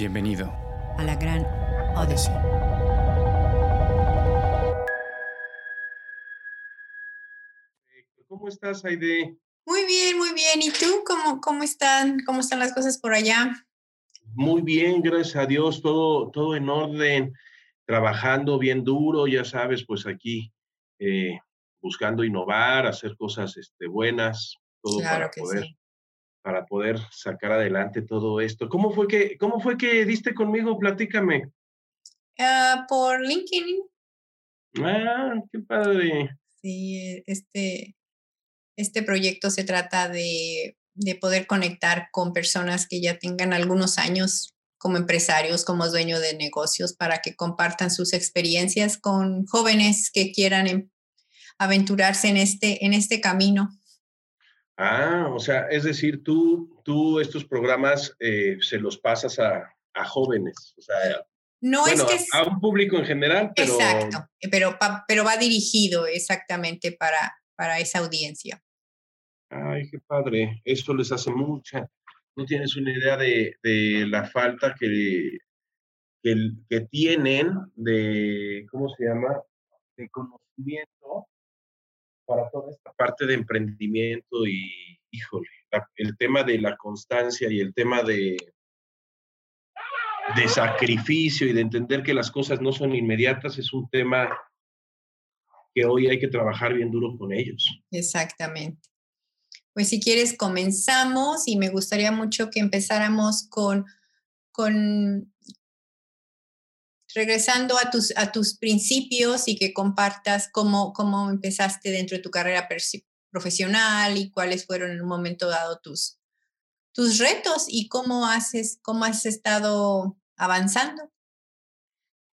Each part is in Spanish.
Bienvenido a la gran Odyssey. ¿Cómo estás, Aide? Muy bien, muy bien. ¿Y tú cómo, cómo están? ¿Cómo están las cosas por allá? Muy bien, gracias a Dios, todo, todo en orden, trabajando bien duro, ya sabes, pues aquí eh, buscando innovar, hacer cosas este, buenas, todo para poder para poder sacar adelante todo esto. ¿Cómo fue que, cómo fue que diste conmigo? Platícame. Ah, por LinkedIn. Ah, qué padre. Sí, este, este proyecto se trata de, de poder conectar con personas que ya tengan algunos años como empresarios, como dueños de negocios, para que compartan sus experiencias con jóvenes que quieran em, aventurarse en este, en este camino. Ah, o sea, es decir, tú, tú estos programas eh, se los pasas a, jóvenes, o sea, no es que a, un público en general, pero... Exacto, pero, pero va dirigido exactamente para, para esa audiencia. Ay, qué padre, eso les hace mucha. No tienes una idea de, la falta que, que, que tienen de, ¿cómo se llama? De conocimiento para toda esta parte de emprendimiento y, híjole, el tema de la constancia y el tema de, de sacrificio y de entender que las cosas no son inmediatas es un tema que hoy hay que trabajar bien duro con ellos. Exactamente. Pues si quieres comenzamos y me gustaría mucho que empezáramos con, con regresando a tus, a tus principios y que compartas cómo, cómo empezaste dentro de tu carrera profesional y cuáles fueron en un momento dado tus, tus retos y cómo, haces, cómo has estado avanzando.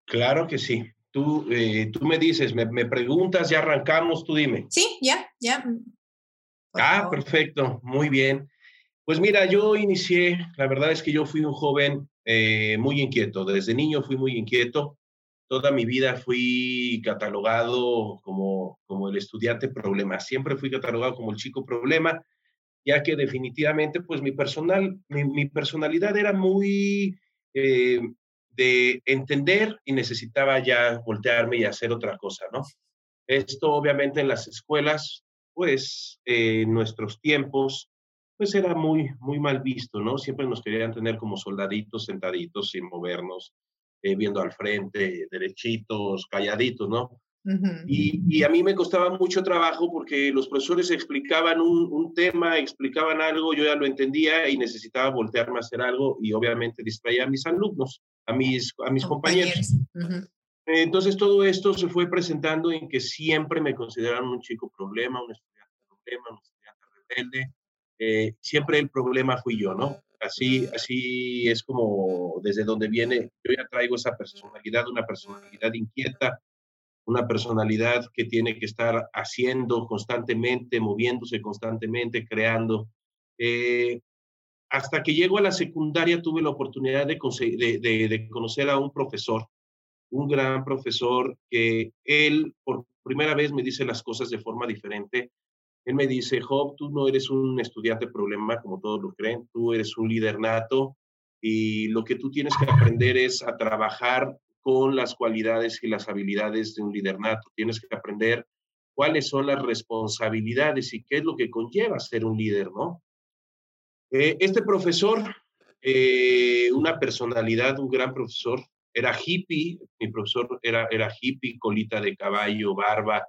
Claro que sí. Tú, eh, tú me dices, me, me, preguntas, ya arrancamos, tú dime. Sí, ya, ya. ah, perfecto, muy bien. Pues mira, yo inicié, la verdad es que yo fui un joven eh, muy inquieto. Desde niño fui muy inquieto. Toda mi vida fui catalogado como, como el estudiante problema. Siempre fui catalogado como el chico problema, ya que definitivamente, pues mi, personal, mi, personalidad era muy eh, de entender y necesitaba ya voltearme y hacer otra cosa, ¿no? Esto obviamente en las escuelas, pues en nuestros tiempos, pues era muy, muy mal visto, ¿no? Siempre nos querían tener como soldaditos sentaditos sin movernos, eh, viendo al frente, derechitos, calladitos, ¿no? y, a mí me costaba mucho trabajo porque los profesores explicaban un, tema, explicaban algo, yo ya lo entendía y necesitaba voltearme a hacer algo y obviamente distraía a mis alumnos, a mis, a mis compañeros. Entonces todo esto se fue presentando en que siempre me consideraron un chico problema, un estudiante problema, un estudiante rebelde, eh, siempre el problema fui yo, ¿no? Así, así es como desde donde viene, yo ya traigo esa personalidad, una personalidad inquieta, una personalidad que tiene que estar haciendo constantemente, moviéndose constantemente, creando. Eh, hasta que llego a la secundaria tuve la oportunidad de, de, de, conocer a un profesor, un gran profesor que él por primera vez me dice las cosas de forma diferente él me dice, Job, tú no eres un estudiante problema como todos lo creen, tú eres un líder nato y lo que tú tienes que aprender es a trabajar con las cualidades y las habilidades de un líder nato. Tienes que aprender cuáles son las responsabilidades y qué es lo que conlleva ser un líder, ¿no? Eh, este profesor, eh, una personalidad, un gran profesor, era hippie, mi profesor era, era hippie, colita de caballo, barba,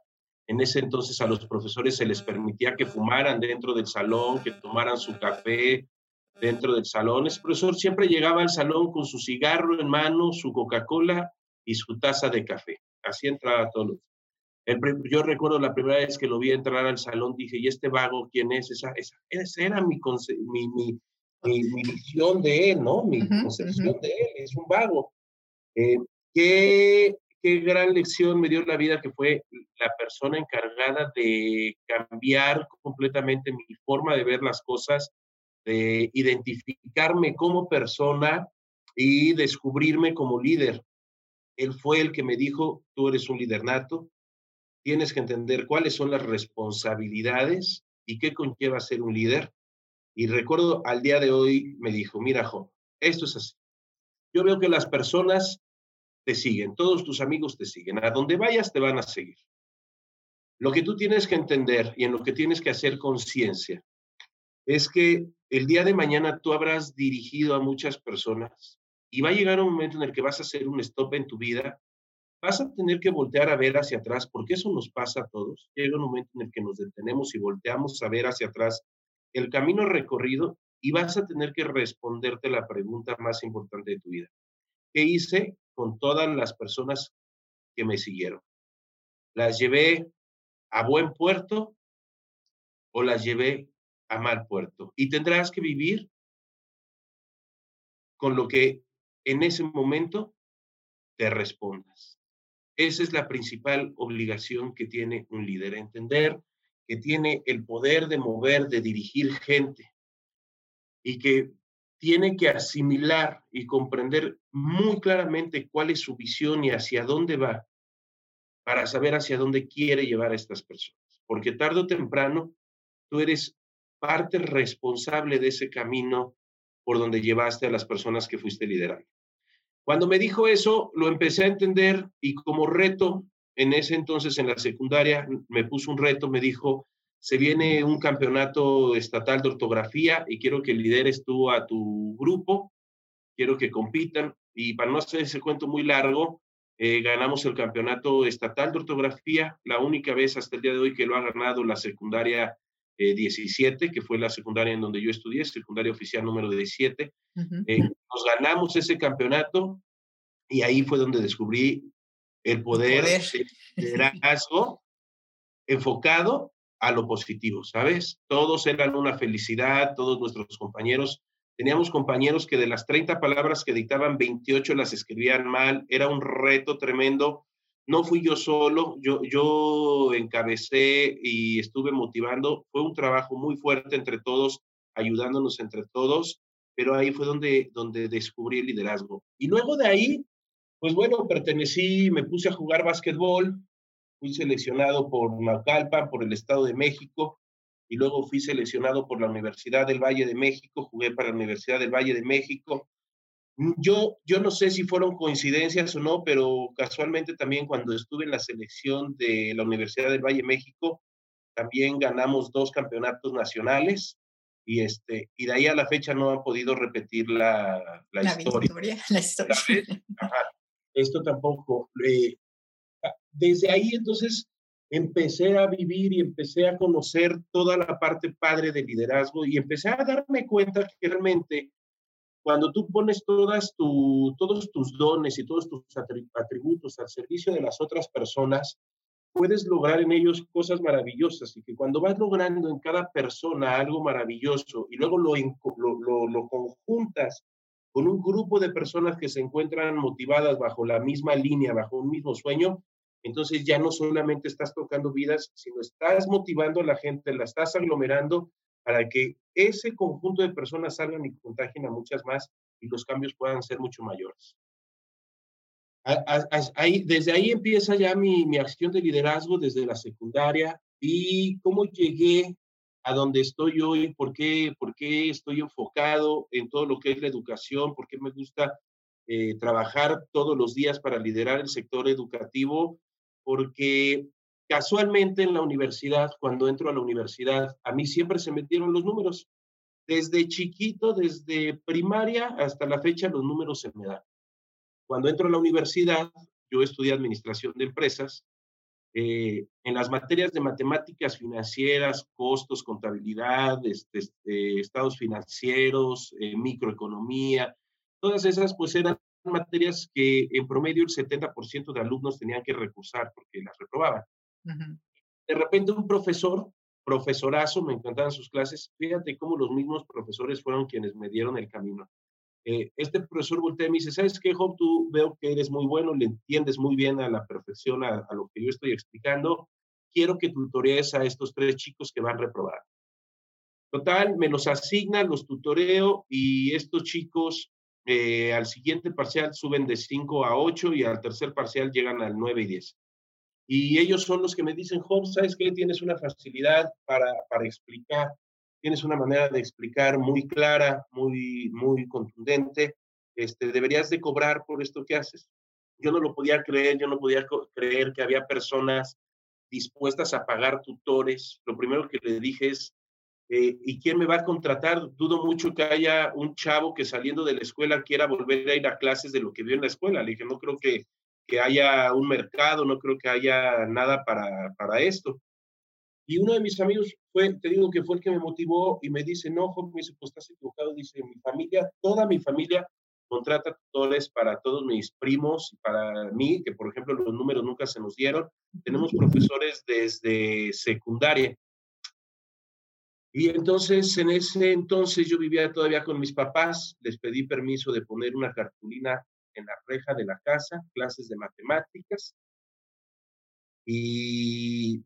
en ese entonces a los profesores se les permitía que fumaran dentro del salón, que tomaran su café dentro del salón. Ese profesor siempre llegaba al salón con su cigarro en mano, su Coca-Cola y su taza de café. Así entraba todos el, yo recuerdo la primera vez que lo vi entrar al salón, dije, ¿y este vago quién es? Esa, esa, era mi, mi, mi, mi, visión de él, ¿no? Mi concepción de él, es un vago. Eh, ¿qué, qué gran lección me dio la vida que fue la persona encargada de cambiar completamente mi forma de ver las cosas, de identificarme como persona y descubrirme como líder. Él fue el que me dijo, tú eres un líder nato, tienes que entender cuáles son las responsabilidades y qué conlleva ser un líder. Y recuerdo al día de hoy me dijo, mira, Jo, esto es así. yo veo que las personas te siguen, todos tus amigos te siguen, a donde vayas te van a seguir. Lo que tú tienes que entender y en lo que tienes que hacer conciencia es que el día de mañana tú habrás dirigido a muchas personas y va a llegar un momento en el que vas a hacer un stop en tu vida, vas a tener que voltear a ver hacia atrás, porque eso nos pasa a todos. Llega un momento en el que nos detenemos y volteamos a ver hacia atrás el camino recorrido y vas a tener que responderte la pregunta más importante de tu vida. ¿Qué hice con todas las personas que me siguieron? ¿Las llevé a buen puerto o las llevé a mal puerto? Y tendrás que vivir con lo que en ese momento te respondas. Esa es la principal obligación que tiene un líder, entender que tiene el poder de mover, de dirigir gente, y que tiene que asimilar y comprender muy claramente cuál es su visión y hacia dónde va para saber hacia dónde quiere llevar a estas personas. Porque tarde o temprano tú eres parte responsable de ese camino por donde llevaste a las personas que fuiste liderando. Cuando me dijo eso, lo empecé a entender y como reto, en ese entonces en la secundaria, me puso un reto, me dijo, se viene un campeonato estatal de ortografía y quiero que lideres tú a tu grupo, quiero que compitan y para no hacer ese cuento muy largo, eh, ganamos el campeonato estatal de ortografía, la única vez hasta el día de hoy que lo ha ganado la secundaria 17, eh, que fue la secundaria en donde yo estudié, secundaria oficial número 17. Eh, nos ganamos ese campeonato y ahí fue donde descubrí el poder, el poder. de liderazgo enfocado a lo positivo, ¿sabes? Todos eran una felicidad, todos nuestros compañeros. Teníamos compañeros que de las 30 palabras que dictaban, 28 las escribían mal. Era un reto tremendo. No fui yo solo, yo, yo encabecé y estuve motivando. Fue un trabajo muy fuerte entre todos, ayudándonos entre todos, pero ahí fue donde, donde descubrí el liderazgo. Y luego de ahí, pues bueno, pertenecí, me puse a jugar básquetbol, fui seleccionado por Naucalpan, por el Estado de México, y luego fui seleccionado por la Universidad del Valle de México, jugué para la Universidad del Valle de México. Mm, yo, yo no sé si fueron coincidencias o no, pero casualmente también cuando estuve en la selección de la Universidad del Valle de México, también ganamos dos campeonatos nacionales y, este, y de ahí a la fecha no han podido repetir la, la, historia. La historia. Esto tampoco. Eh, desde ahí entonces empecé a vivir y empecé a conocer toda la parte padre del liderazgo y empecé a darme cuenta que realmente cuando tú pones todas tu, todos tus dones y todos tus atributos al servicio de las otras personas, puedes lograr en ellos cosas maravillosas y que cuando vas logrando en cada persona algo maravilloso y luego lo, lo, lo conjuntas con un grupo de personas que se encuentran motivadas bajo la misma línea, bajo un mismo sueño, entonces ya no solamente estás tocando vidas, sino estás motivando a la gente, la estás aglomerando para que ese conjunto de personas salgan y contagien a muchas más y los cambios puedan ser mucho mayores. Ahí, desde ahí empieza ya mi, mi acción de liderazgo desde la secundaria y cómo llegué a donde estoy hoy, por qué, por qué estoy enfocado en todo lo que es la educación, por qué me gusta eh, trabajar todos los días para liderar el sector educativo porque casualmente en la universidad, cuando entro a la universidad, a mí siempre se metieron los números. Desde chiquito, desde primaria hasta la fecha, los números se me dan. Cuando entro a la universidad, yo estudié administración de empresas. Eh, en las materias de matemáticas financieras, costos, contabilidad, este, este, estados financieros, eh, microeconomía, todas esas pues eran materias que en promedio el 70% de alumnos tenían que recursar porque las reprobaban. De repente un profesor, profesorazo, me encantaban sus clases, fíjate cómo los mismos profesores fueron quienes me dieron el camino. Eh, este profesor voltea y me dice, ¿sabes qué, Job? Tú veo que eres muy bueno, le entiendes muy bien a la perfección a, a lo que yo estoy explicando. Quiero que tutorees a estos tres chicos que van a reprobar. Total, me los asignan, los tutoreo y estos chicos eh, al siguiente parcial suben de 5 a 8 y al tercer parcial llegan al 9 y 10. Y ellos son los que me dicen, Job, ¿sabes qué? Tienes una facilidad para, para explicar, tienes una manera de explicar muy clara, muy, muy contundente. este, deberías de cobrar por esto que haces. Yo no lo podía creer, yo no podía creer que había personas dispuestas a pagar tutores. Lo primero que le dije es, eh, ¿y quién me va a contratar? Dudo mucho que haya un chavo que saliendo de la escuela quiera volver a ir a clases de lo que vio en la escuela. Le dije, no creo que, que haya un mercado, no creo que haya nada para, para esto. Y uno de mis amigos fue, te digo que fue el que me motivó y me dice, no, Jorge, me dice, pues estás equivocado. Dice, mi familia, toda mi familia contrata tutores para todos mis primos y para mí, que por ejemplo los números nunca se nos dieron. Tenemos profesores desde secundaria. Y entonces, en ese entonces yo vivía todavía con mis papás, les pedí permiso de poner una cartulina en la reja de la casa, clases de matemáticas. Y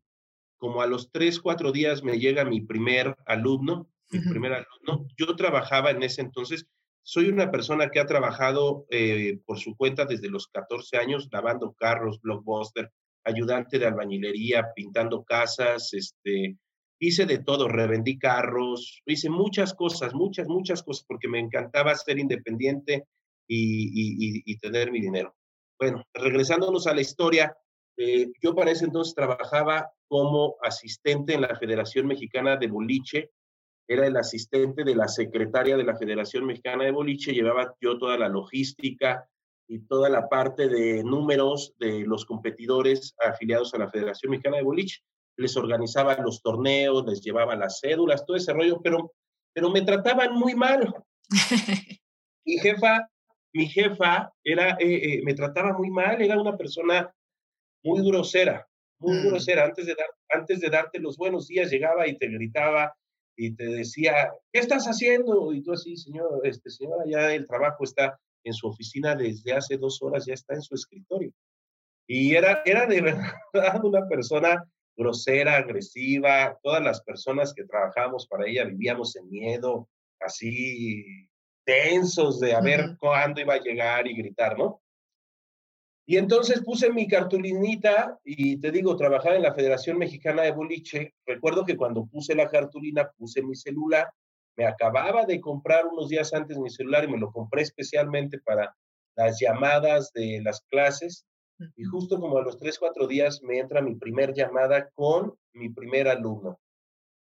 como a los tres, cuatro días me llega mi primer alumno, mi primer alumno. Yo trabajaba en ese entonces, soy una persona que ha trabajado eh, por su cuenta desde los 14 años, lavando carros, blockbuster, ayudante de albañilería, pintando casas, este, hice de todo, revendí carros, hice muchas cosas, muchas, muchas cosas, porque me encantaba ser independiente y, tener mi dinero. Bueno, regresándonos a la historia, eh, yo para ese entonces trabajaba como asistente en la Federación Mexicana de Boliche, era el asistente de la secretaria de la Federación Mexicana de Boliche, llevaba yo toda la logística y toda la parte de números de los competidores afiliados a la Federación Mexicana de Boliche. Les organizaba los torneos, les llevaba las cédulas, todo ese rollo, pero, pero me trataban muy mal. mi jefa, mi jefa era, eh, eh, me trataba muy mal, era una persona muy grosera, muy mm. grosera. Antes de, dar, antes de darte los buenos días, llegaba y te gritaba y te decía, ¿qué estás haciendo? Y tú así, señor, este, señora, ya el trabajo está en su oficina desde hace dos horas, ya está en su escritorio. Y era, era de verdad una persona grosera, agresiva. Todas las personas que trabajábamos para ella vivíamos en miedo, así tensos de a ver cuándo iba a llegar y gritar, ¿no? Y entonces puse mi cartulinita y te digo, trabajaba en la Federación Mexicana de Boliche. Recuerdo que cuando puse la cartulina puse mi celular. Me acababa de comprar unos días antes mi celular y me lo compré especialmente para las llamadas de las clases. Y justo como a los tres, cuatro días me entra mi primer llamada con mi primer alumno.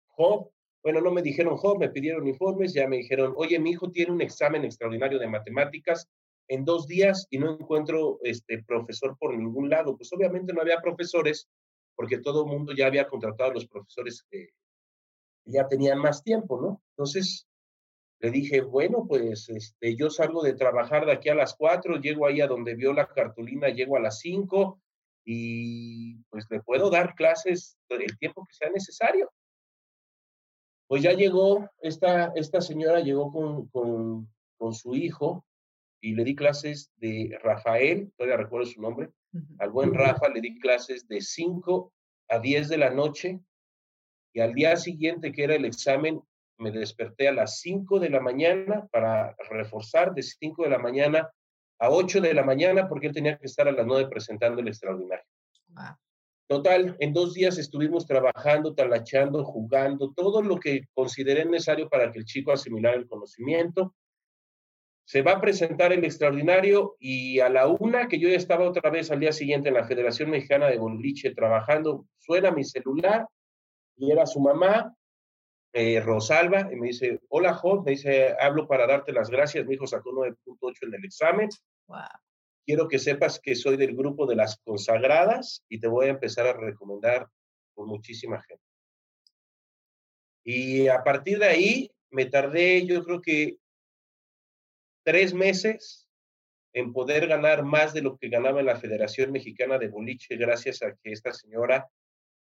Job, bueno, no me dijeron Job, me pidieron informes, ya me dijeron, oye, mi hijo tiene un examen extraordinario de matemáticas, en dos días y no encuentro este profesor por ningún lado. Pues obviamente no había profesores porque todo el mundo ya había contratado a los profesores que ya tenían más tiempo, ¿no? Entonces le dije, bueno, pues este, yo salgo de trabajar de aquí a las cuatro, llego ahí a donde vio la cartulina, llego a las cinco y pues le puedo dar clases el tiempo que sea necesario. Pues ya llegó, esta, esta señora llegó con, con, con su hijo y le di clases de Rafael, todavía recuerdo su nombre, al buen Rafa le di clases de 5 a 10 de la noche y al día siguiente que era el examen me desperté a las 5 de la mañana para reforzar de 5 de la mañana a 8 de la mañana porque él tenía que estar a las 9 presentando el extraordinario. Total, en dos días estuvimos trabajando, talachando, jugando, todo lo que consideré necesario para que el chico asimilara el conocimiento se va a presentar el extraordinario y a la una, que yo ya estaba otra vez al día siguiente en la Federación Mexicana de Boliche trabajando, suena mi celular y era su mamá, eh, Rosalba, y me dice, hola Job, me dice, hablo para darte las gracias, mi hijo sacó 9.8 en el examen. Quiero que sepas que soy del grupo de las consagradas y te voy a empezar a recomendar con muchísima gente. Y a partir de ahí me tardé, yo creo que tres meses en poder ganar más de lo que ganaba en la Federación Mexicana de Boliche, gracias a que esta señora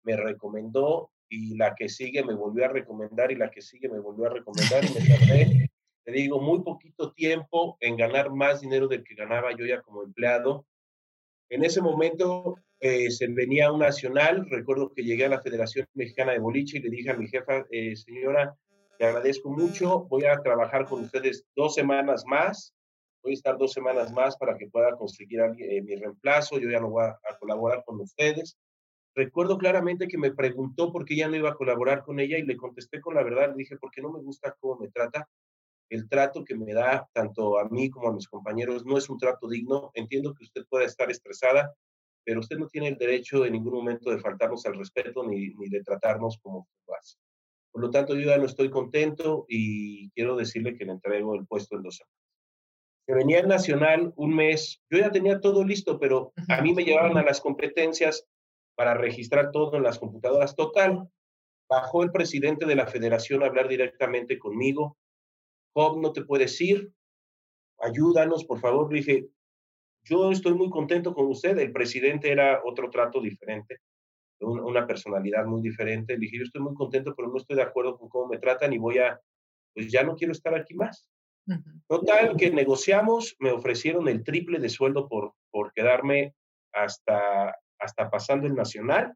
me recomendó y la que sigue me volvió a recomendar y la que sigue me volvió a recomendar y me tardé, te digo, muy poquito tiempo en ganar más dinero del que ganaba yo ya como empleado. En ese momento eh, se venía un nacional, recuerdo que llegué a la Federación Mexicana de Boliche y le dije a mi jefa, eh, señora, te agradezco mucho. Voy a trabajar con ustedes dos semanas más. Voy a estar dos semanas más para que pueda conseguir eh, mi reemplazo. Yo ya no voy a, colaborar con ustedes. Recuerdo claramente que me preguntó por qué ya no iba a colaborar con ella y le contesté con la verdad. Le dije, porque no me gusta cómo me trata. el trato que me da tanto a mí como a mis compañeros no es un trato digno. Entiendo que usted pueda estar estresada, pero usted no tiene el derecho en ningún momento de faltarnos al respeto ni, ni de tratarnos como hace. Por lo tanto, yo ya no estoy contento y quiero decirle que le entrego el puesto en dos semanas. Venía el Nacional un mes, yo ya tenía todo listo, pero a mí me llevaban a las competencias para registrar todo en las computadoras. Total, bajó el presidente de la federación a hablar directamente conmigo. Job, no te puedes ir, ayúdanos, por favor. Le dije, yo estoy muy contento con usted. El presidente era otro trato diferente, una personalidad muy diferente. Le dije, yo estoy muy contento, pero no estoy de acuerdo con cómo me tratan y voy a, pues ya no quiero estar aquí más. Total, que negociamos, me ofrecieron el triple de sueldo por, por quedarme hasta, hasta pasando el nacional.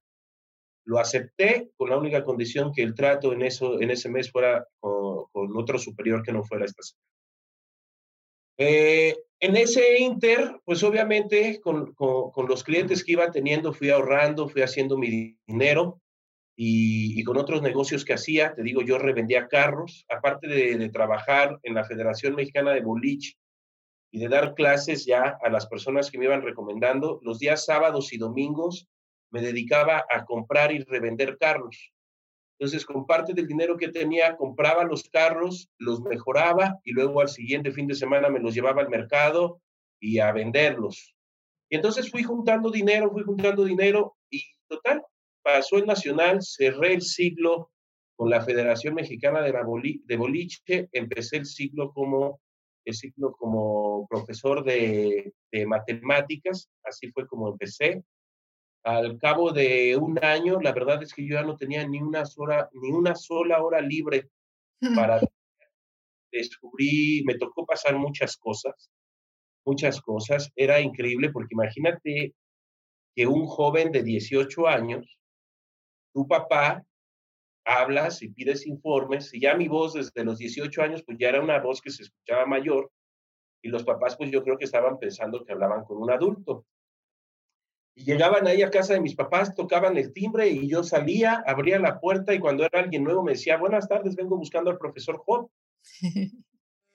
Lo acepté con la única condición que el trato en, eso, en ese mes fuera con, otro superior que no fuera esta semana. Eh, en ese inter, pues obviamente con, los clientes que iba teniendo, fui ahorrando, fui haciendo mi dinero y, con otros negocios que hacía, te digo, yo revendía carros, aparte de, de, trabajar en la Federación Mexicana de Boliche y de dar clases ya a las personas que me iban recomendando, los días sábados y domingos me dedicaba a comprar y revender carros. Entonces, con parte del dinero que tenía, compraba los carros, los mejoraba y luego al siguiente fin de semana me los llevaba al mercado y a venderlos. Y entonces fui juntando dinero, fui juntando dinero y total, pasó el Nacional, cerré el siglo con la Federación Mexicana de, de Boliche, empecé el siglo como el ciclo como profesor de, de, matemáticas, así fue como empecé. Al cabo de un año, la verdad es que yo ya no tenía ni una sola, ni una sola hora libre para descubrir, me tocó pasar muchas cosas, muchas cosas. Era increíble porque imagínate que un joven de 18 años, tu papá, hablas y pides informes, y ya mi voz desde los 18 años, pues ya era una voz que se escuchaba mayor, y los papás, pues yo creo que estaban pensando que hablaban con un adulto. Y llegaban ahí a casa de mis papás, tocaban el timbre y yo salía, abría la puerta y cuando era alguien nuevo me decía, buenas tardes, vengo buscando al profesor Job.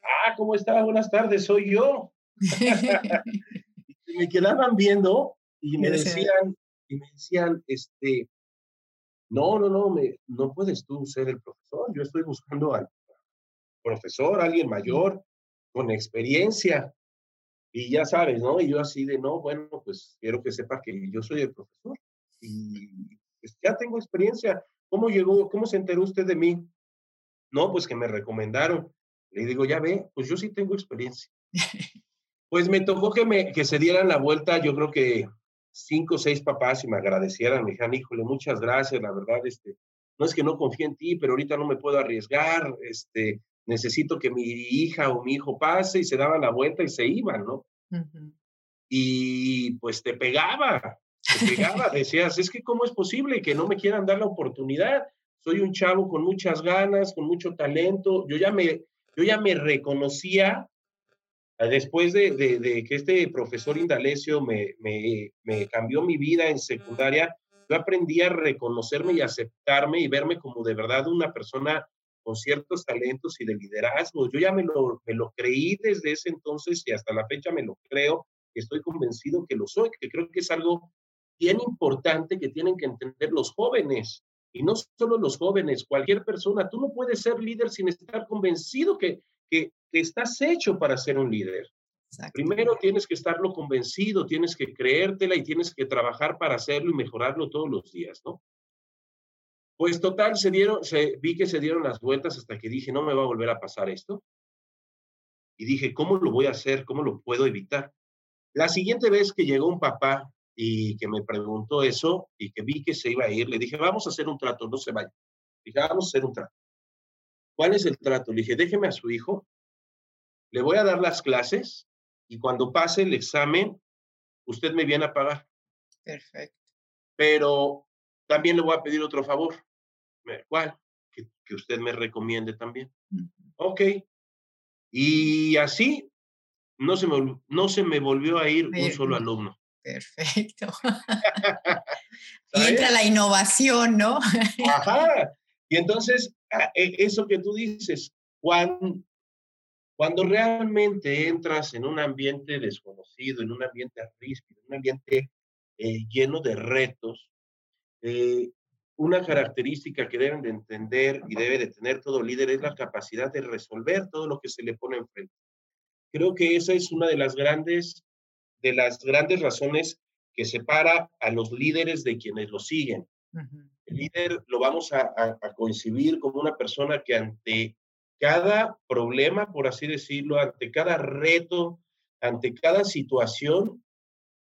ah, ¿cómo está? Buenas tardes, soy yo. y me quedaban viendo y me decían, y me decían, este, no, no, no, me, no puedes tú ser el profesor. Yo estoy buscando al profesor, alguien mayor, con experiencia. Y ya sabes, ¿no? Y yo así de, no, bueno, pues quiero que sepa que yo soy el profesor y pues, ya tengo experiencia. ¿Cómo llegó, cómo se enteró usted de mí? No, pues que me recomendaron. Le digo, ya ve, pues yo sí tengo experiencia. Pues me tocó que, me, que se dieran la vuelta, yo creo que cinco o seis papás y me agradecieran, me dijeron, híjole, muchas gracias, la verdad, este, no es que no confíe en ti, pero ahorita no me puedo arriesgar, este, necesito que mi hija o mi hijo pase y se daban la vuelta y se iban, ¿no? Y pues te pegaba, te pegaba, decías, es que cómo es posible que no me quieran dar la oportunidad. Soy un chavo con muchas ganas, con mucho talento. Yo ya me, yo ya me reconocía después de, de, que este profesor Indalecio me, me, me cambió mi vida en secundaria. Yo aprendí a reconocerme y aceptarme y verme como de verdad una persona con ciertos talentos y de liderazgo. Yo ya me lo, me lo creí desde ese entonces y hasta la fecha me lo creo, estoy convencido que lo soy, que creo que es algo bien importante que tienen que entender los jóvenes. Y no solo los jóvenes, cualquier persona. Tú no puedes ser líder sin estar convencido que, que, estás hecho para ser un líder. Primero tienes que estarlo convencido, tienes que creértela y tienes que trabajar para hacerlo y mejorarlo todos los días, ¿no? Pues total, se dieron, se, vi que se dieron las vueltas hasta que dije, no me va a volver a pasar esto. Y dije, ¿cómo lo voy a hacer? ¿Cómo lo puedo evitar? La siguiente vez que llegó un papá y que me preguntó eso y que vi que se iba a ir, le dije, vamos a hacer un trato, no se vaya. Dije, vamos a hacer un trato. ¿Cuál es el trato? Le dije, déjeme a su hijo, le voy a dar las clases y cuando pase el examen, usted me viene a pagar. Perfecto. Pero también le voy a pedir otro favor. ¿Cuál? Que, que usted me recomiende también. Ok. Y así no se me, no se me volvió a ir un solo alumno. Perfecto. y entra la innovación, ¿no? Ajá. Y entonces, eso que tú dices, Juan, Cuando realmente entras en un ambiente desconocido, en un ambiente ríspido, en un ambiente eh, lleno de retos, eh, una característica que deben de entender y debe de tener todo líder es la capacidad de resolver todo lo que se le pone enfrente. Creo que esa es una de las grandes, de las grandes razones que separa a los líderes de quienes lo siguen. El líder lo vamos a, a, coincidir como una persona que ante cada problema, por así decirlo, ante cada reto, ante cada situación,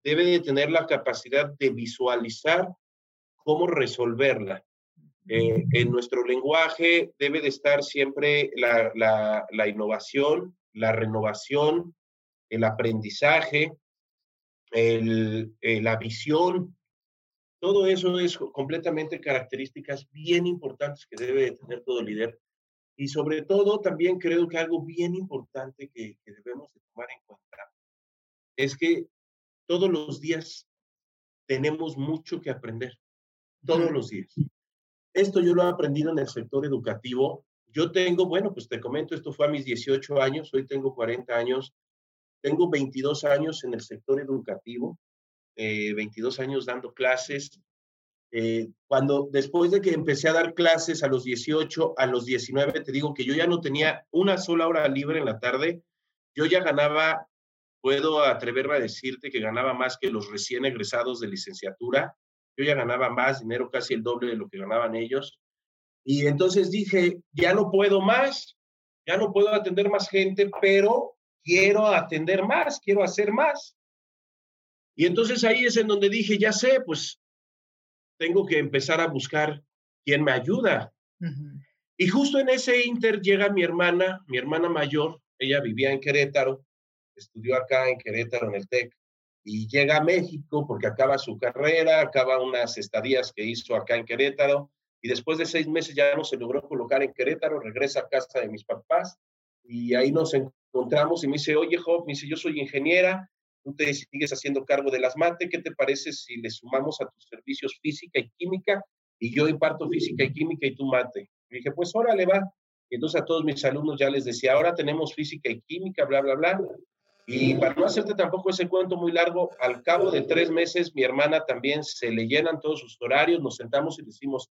debe de tener la capacidad de visualizar cómo resolverla. Eh, en nuestro lenguaje debe de estar siempre la, la, innovación, la renovación, el aprendizaje, el, eh, la visión. Todo eso es completamente características bien importantes que debe de tener todo líder. Y sobre todo, también creo que algo bien importante que, que debemos de tomar en cuenta es que todos los días tenemos mucho que aprender todos los días. Esto yo lo he aprendido en el sector educativo. Yo tengo, bueno, pues te comento, esto fue a mis 18 años, hoy tengo 40 años, tengo 22 años en el sector educativo, 22 eh, años dando clases. Eh, cuando después de que empecé a dar clases a los 18, a los 19, te digo que yo ya no tenía una sola hora libre en la tarde, yo ya ganaba, puedo atreverme a decirte que ganaba más que los recién egresados de licenciatura yo ya ganaba más dinero, casi el doble de lo que ganaban ellos. Y entonces dije, ya no puedo más, ya no puedo atender más gente, pero quiero atender más, quiero hacer más. Y entonces ahí es en donde dije, ya sé, pues tengo que empezar a buscar quién me ayuda. Y justo en ese inter llega mi hermana, mi hermana mayor, ella vivía en Querétaro, estudió acá en Querétaro en el TEC, y llega a México porque acaba su carrera, acaba unas estadías que hizo acá en Querétaro y después de seis meses ya no se logró colocar en Querétaro, regresa a casa de mis papás y ahí nos encontramos y me dice, oye Job, me dice, yo soy ingeniera, tú te sigues haciendo cargo de las mate, ¿qué te parece si le sumamos a tus servicios física y química y yo imparto física y química y tú mate? Y dije, pues órale va. Y entonces a todos mis alumnos ya les decía, ahora tenemos física y química, bla, bla, bla. Y para no hacerte tampoco ese cuento muy largo, al cabo de tres meses mi hermana también se le llenan todos sus horarios, nos sentamos y decimos,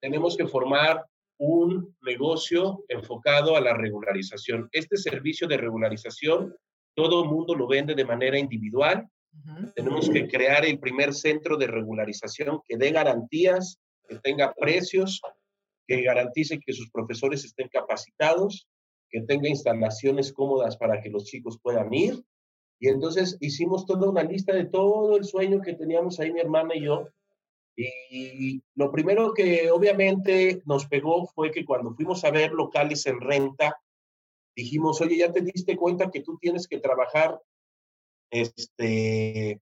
tenemos que formar un negocio enfocado a la regularización. Este servicio de regularización, todo el mundo lo vende de manera individual. Tenemos que crear el primer centro de regularización que dé garantías, que tenga precios, que garantice que sus profesores estén capacitados que tenga instalaciones cómodas para que los chicos puedan ir. Y entonces hicimos toda una lista de todo el sueño que teníamos ahí mi hermana y yo. Y lo primero que obviamente nos pegó fue que cuando fuimos a ver locales en renta, dijimos, oye, ¿ya te diste cuenta que tú tienes que trabajar este,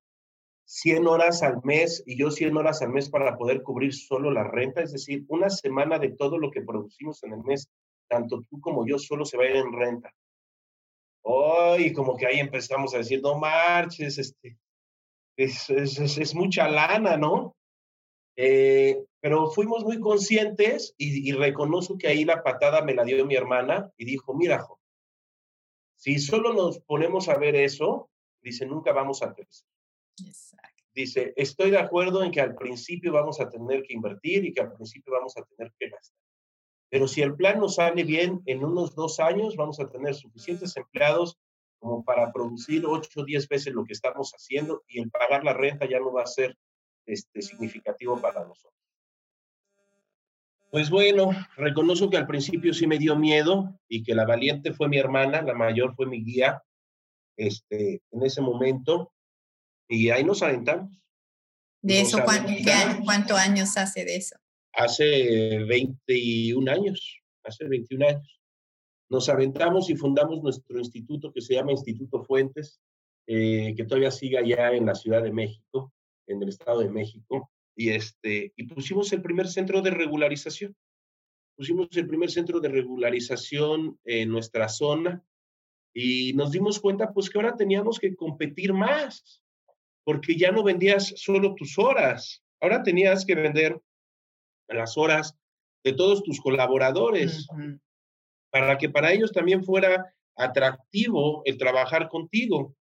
100 horas al mes y yo 100 horas al mes para poder cubrir solo la renta? Es decir, una semana de todo lo que producimos en el mes tanto tú como yo solo se va a ir en renta. Hoy, como que ahí empezamos a decir, no marches, este, es, es, mucha lana, ¿no? Eh, pero fuimos muy conscientes y, reconozco que ahí la patada me la dio mi hermana y dijo, mira, si solo nos ponemos a ver eso, dice, nunca vamos a crecer. Dice, estoy de acuerdo en que al principio vamos a tener que invertir y que al principio vamos a tener que gastar. Pero si el plan nos sale bien, en unos dos años vamos a tener suficientes empleados como para producir ocho o diez veces lo que estamos haciendo y el pagar la renta ya no va a ser este, significativo para nosotros. Pues bueno, reconozco que al principio sí me dio miedo y que la valiente fue mi hermana, la mayor fue mi guía este, en ese momento y ahí nos aventamos. ¿De eso cuánto años hace de eso? hace 21 años, hace 21 años. Nos aventamos y fundamos nuestro instituto que se llama Instituto Fuentes, eh, que todavía sigue allá en la Ciudad de México, en el Estado de México, y, este, y pusimos el primer centro de regularización. Pusimos el primer centro de regularización en nuestra zona y nos dimos cuenta pues que ahora teníamos que competir más, porque ya no vendías solo tus horas, ahora tenías que vender las horas de todos tus colaboradores, para que para ellos también fuera atractivo el trabajar contigo.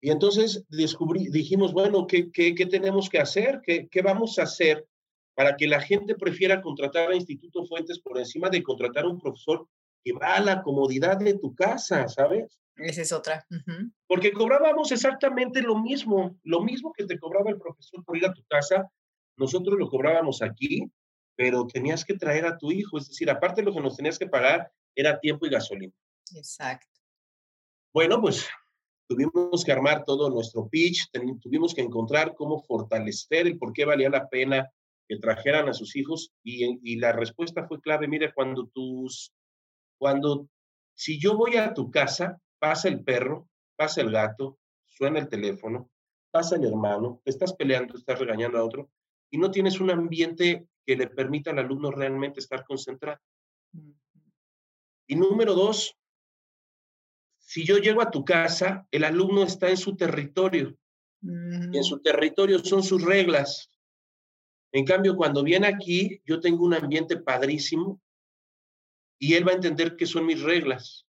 Y entonces descubrí, dijimos, bueno, ¿qué, qué, qué tenemos que hacer? ¿Qué, ¿Qué vamos a hacer para que la gente prefiera contratar a Instituto Fuentes por encima de contratar a un profesor que va a la comodidad de tu casa, ¿sabes? Esa es otra. Porque cobrábamos exactamente lo mismo, lo mismo que te cobraba el profesor por ir a tu casa, nosotros lo cobrábamos aquí, pero tenías que traer a tu hijo, es decir, aparte de lo que nos tenías que pagar era tiempo y gasolina. Exacto. Bueno, pues tuvimos que armar todo nuestro pitch, tuvimos que encontrar cómo fortalecer el por qué valía la pena que trajeran a sus hijos y, y la respuesta fue clave. Mire, cuando tus, cuando, si yo voy a tu casa, pasa el perro, pasa el gato, suena el teléfono, pasa el hermano, te estás peleando, estás regañando a otro y no tienes un ambiente que le permita al alumno realmente estar concentrado. Y número dos, si yo llego a tu casa, el alumno está en su territorio. Y en su territorio son sus reglas. En cambio, cuando viene aquí, yo tengo un ambiente padrísimo y él va a entender que son mis reglas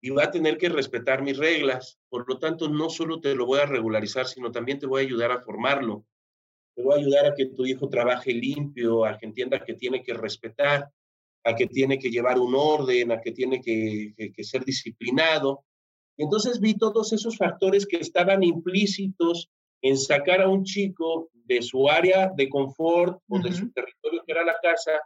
y va a tener que respetar mis reglas. Por lo tanto, no solo te lo voy a regularizar, sino también te voy a ayudar a formarlo. Te voy a ayudar a que tu hijo trabaje limpio, a que entienda que tiene que respetar, a que tiene que llevar un orden, a que tiene que, ser disciplinado. Entonces vi todos esos factores que estaban implícitos en sacar a un chico de su área de confort o de su territorio que era la casa,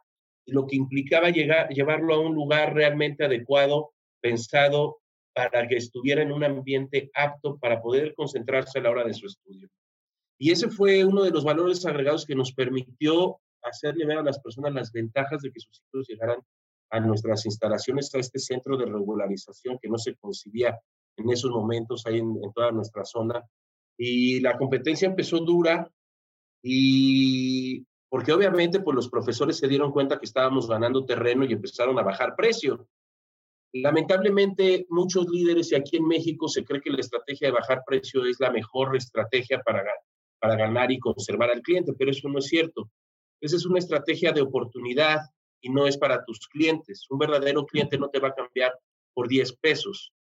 lo que implicaba llegar, llevarlo a un lugar realmente adecuado, pensado para que estuviera en un ambiente apto para poder concentrarse a la hora de su estudio. Y ese fue uno de los valores agregados que nos permitió hacerle ver a las personas las ventajas de que sus hijos llegaran a nuestras instalaciones, a este centro de regularización que no se concibía en esos momentos ahí en, toda nuestra zona. Y la competencia empezó dura y porque obviamente pues los profesores se dieron cuenta que estábamos ganando terreno y empezaron a bajar precio. Lamentablemente, muchos líderes y aquí en México se cree que la estrategia de bajar precio es la mejor estrategia para, para ganar y conservar al cliente, pero eso no es cierto. Esa es una estrategia de oportunidad y no es para tus clientes. Un verdadero cliente no te va a cambiar por 10 pesos.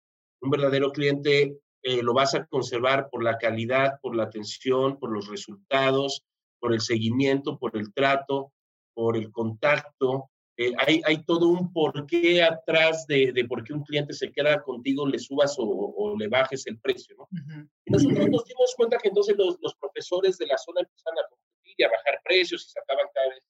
Un verdadero cliente eh, lo vas a conservar por la calidad, por la atención, por los resultados, por el seguimiento, por el trato, por el contacto. Eh, hay, hay, todo un porqué atrás de, de, por qué un cliente se queda contigo, le subas o, le bajes el precio. ¿no? Y nosotros nos dimos cuenta que entonces los, los profesores de la zona empiezan a a bajar precios y sacaban cada vez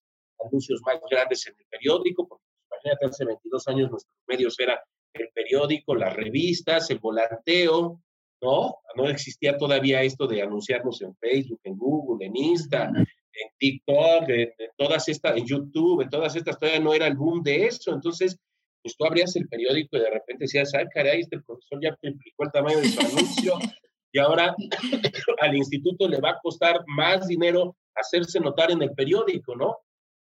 anuncios más grandes en el periódico, porque pues, imagínate, hace 22 años nuestros medios eran el periódico, las revistas, el volanteo, ¿no? No existía todavía esto de anunciarnos en Facebook, en Google, en Insta, en TikTok, en, todas estas, en YouTube, en todas estas, todavía no era el boom de eso. Entonces, pues tú abrías el periódico y de repente decías, ay, caray, este profesor ya triplicó el tamaño de su anuncio y ahora al instituto le va a costar más dinero hacerse notar en el periódico, ¿no?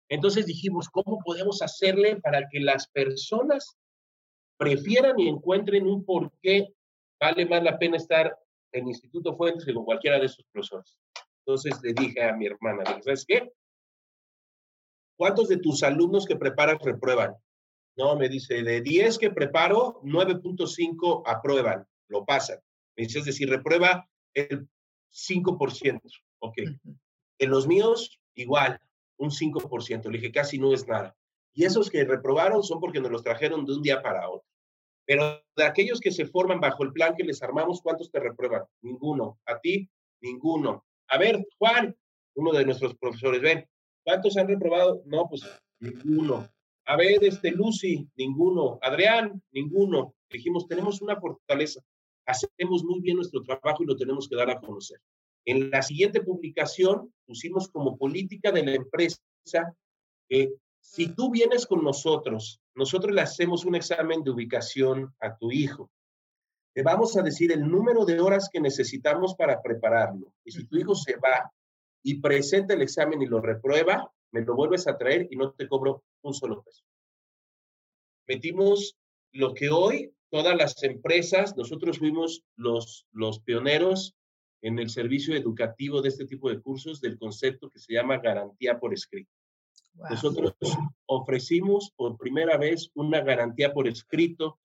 Entonces dijimos, ¿cómo podemos hacerle para que las personas prefieran y encuentren un por qué vale más la pena estar en Instituto Fuentes que con cualquiera de esos profesores? Entonces le dije a mi hermana, ¿sabes qué? ¿Cuántos de tus alumnos que preparas reprueban? No, me dice, de 10 que preparo, 9.5 aprueban, lo pasan. Me dice, es decir, reprueba el 5%. Ok. En los míos, igual, un 5%. Le dije, casi no es nada. Y esos que reprobaron son porque nos los trajeron de un día para otro. Pero de aquellos que se forman bajo el plan que les armamos, ¿cuántos te reprueban? Ninguno. A ti, ninguno. A ver, Juan, uno de nuestros profesores, ven, ¿cuántos han reprobado? No, pues ninguno. A ver, este Lucy, ninguno. Adrián, ninguno. Dijimos, tenemos una fortaleza. Hacemos muy bien nuestro trabajo y lo tenemos que dar a conocer. En la siguiente publicación pusimos como política de la empresa que si tú vienes con nosotros, nosotros le hacemos un examen de ubicación a tu hijo. Te vamos a decir el número de horas que necesitamos para prepararlo. Y si tu hijo se va y presenta el examen y lo reprueba, me lo vuelves a traer y no te cobro un solo peso. Metimos lo que hoy todas las empresas, nosotros fuimos los, los pioneros en el servicio educativo de este tipo de cursos del concepto que se llama garantía por escrito. Nosotros ofrecimos por primera vez una garantía por escrito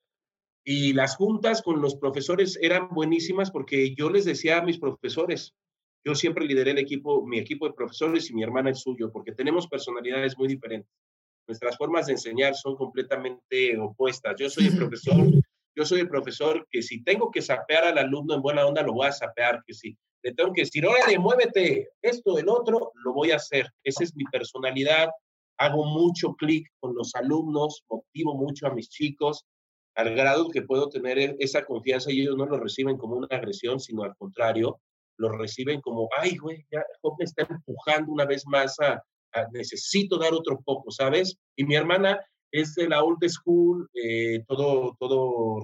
Y las juntas con los profesores eran buenísimas porque yo les decía a mis profesores, yo siempre lideré el equipo, mi equipo de profesores y mi hermana el suyo, porque tenemos personalidades muy diferentes. Nuestras formas de enseñar son completamente opuestas. Yo soy el profesor, yo soy el profesor que si tengo que sapear al alumno en buena onda, lo voy a sapear, que si le tengo que decir, órale, muévete, esto, el otro, lo voy a hacer. Esa es mi personalidad. Hago mucho clic con los alumnos, motivo mucho a mis chicos, al grado que puedo tener e, esa confianza y ellos no lo reciben como una agresión, sino al contrario, lo reciben como, ay, güey, ya me está empujando una vez más a, necesito dar otro poco, ¿sabes? Y mi hermana es de la old school, eh, todo, todo,